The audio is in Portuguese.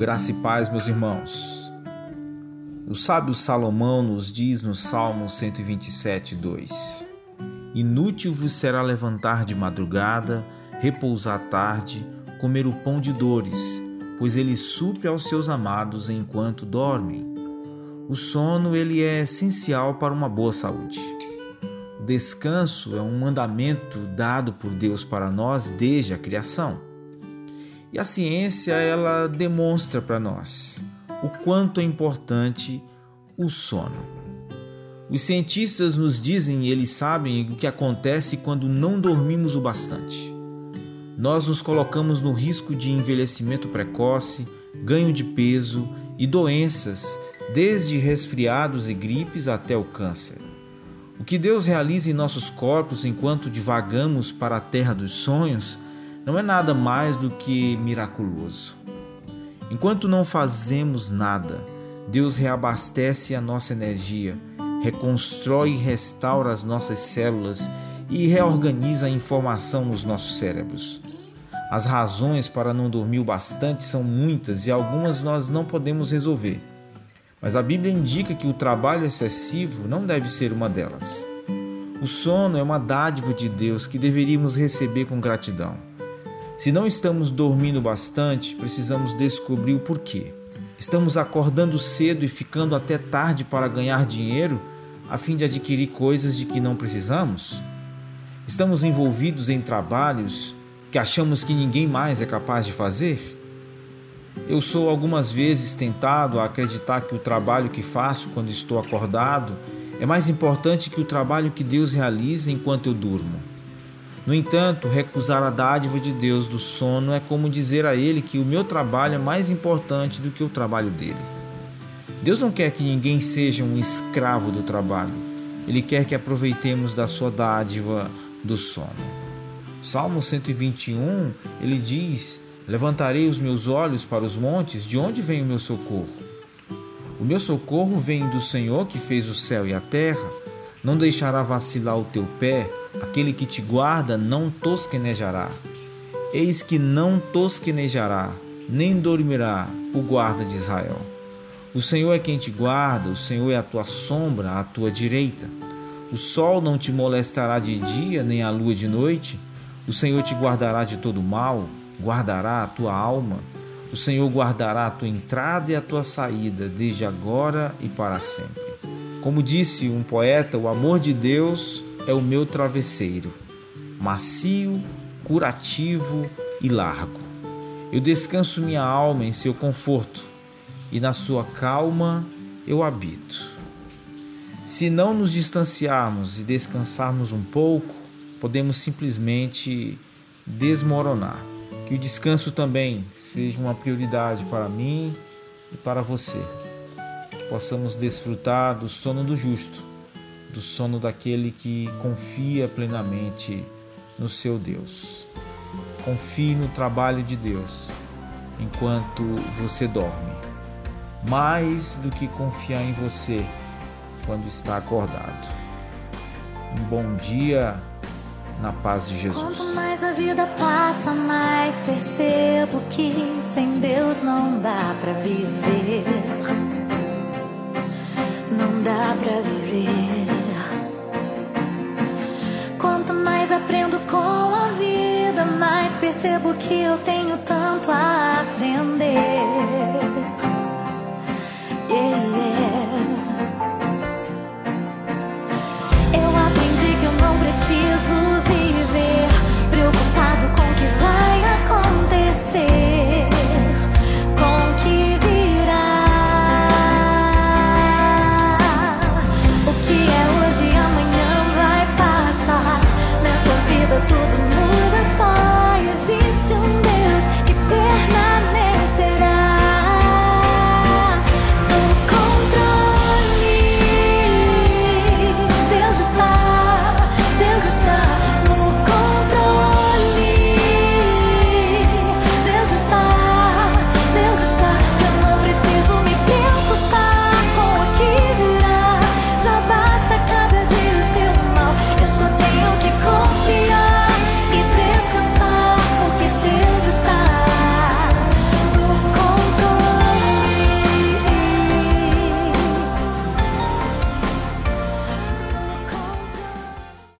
Graça e paz, meus irmãos. O sábio Salomão nos diz no Salmo 127, 2: Inútil vos será levantar de madrugada, repousar tarde, comer o pão de dores, pois ele supre aos seus amados enquanto dormem. O sono ele é essencial para uma boa saúde. O descanso é um mandamento dado por Deus para nós desde a criação. E a ciência ela demonstra para nós o quanto é importante o sono. Os cientistas nos dizem e eles sabem o que acontece quando não dormimos o bastante. Nós nos colocamos no risco de envelhecimento precoce, ganho de peso e doenças, desde resfriados e gripes até o câncer. O que Deus realiza em nossos corpos enquanto divagamos para a terra dos sonhos não é nada mais do que miraculoso. Enquanto não fazemos nada, Deus reabastece a nossa energia, reconstrói e restaura as nossas células e reorganiza a informação nos nossos cérebros. As razões para não dormir o bastante são muitas e algumas nós não podemos resolver. Mas a Bíblia indica que o trabalho excessivo não deve ser uma delas. O sono é uma dádiva de Deus que deveríamos receber com gratidão. Se não estamos dormindo bastante, precisamos descobrir o porquê. Estamos acordando cedo e ficando até tarde para ganhar dinheiro a fim de adquirir coisas de que não precisamos? Estamos envolvidos em trabalhos que achamos que ninguém mais é capaz de fazer? Eu sou algumas vezes tentado a acreditar que o trabalho que faço quando estou acordado é mais importante que o trabalho que Deus realiza enquanto eu durmo. No entanto, recusar a dádiva de Deus do sono é como dizer a Ele que o meu trabalho é mais importante do que o trabalho dele. Deus não quer que ninguém seja um escravo do trabalho. Ele quer que aproveitemos da sua dádiva do sono. Salmo 121, ele diz: Levantarei os meus olhos para os montes, de onde vem o meu socorro? O meu socorro vem do Senhor que fez o céu e a terra. Não deixará vacilar o teu pé, aquele que te guarda não tosquenejará. Eis que não tosquenejará, nem dormirá o guarda de Israel. O Senhor é quem te guarda, o Senhor é a tua sombra à tua direita. O sol não te molestará de dia, nem a lua de noite. O Senhor te guardará de todo mal, guardará a tua alma. O Senhor guardará a tua entrada e a tua saída, desde agora e para sempre. Como disse um poeta, o amor de Deus é o meu travesseiro, macio, curativo e largo. Eu descanso minha alma em seu conforto e na sua calma eu habito. Se não nos distanciarmos e descansarmos um pouco, podemos simplesmente desmoronar. Que o descanso também seja uma prioridade para mim e para você possamos desfrutar do sono do justo, do sono daquele que confia plenamente no seu Deus. Confie no trabalho de Deus enquanto você dorme, mais do que confiar em você quando está acordado. Um bom dia na paz de Jesus. Quanto mais a vida passa, mais percebo que sem Deus não dá para viver dá pra viver. Quanto mais aprendo com a vida, mais percebo que eu tenho tanto.